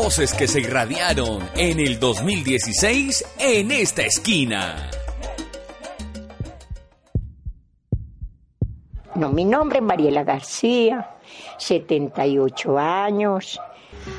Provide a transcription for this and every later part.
Voces que se irradiaron en el 2016 en esta esquina. No, mi nombre es Mariela García, 78 años.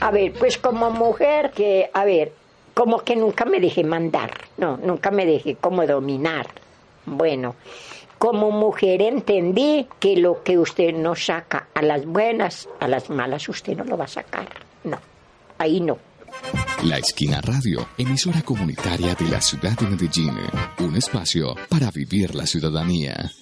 A ver, pues como mujer que, a ver, como que nunca me dejé mandar, no, nunca me dejé como dominar. Bueno, como mujer entendí que lo que usted no saca a las buenas, a las malas usted no lo va a sacar. No, La Esquina Radio, emisora comunitaria de la ciudad de Medellín, un espacio para vivir la ciudadanía.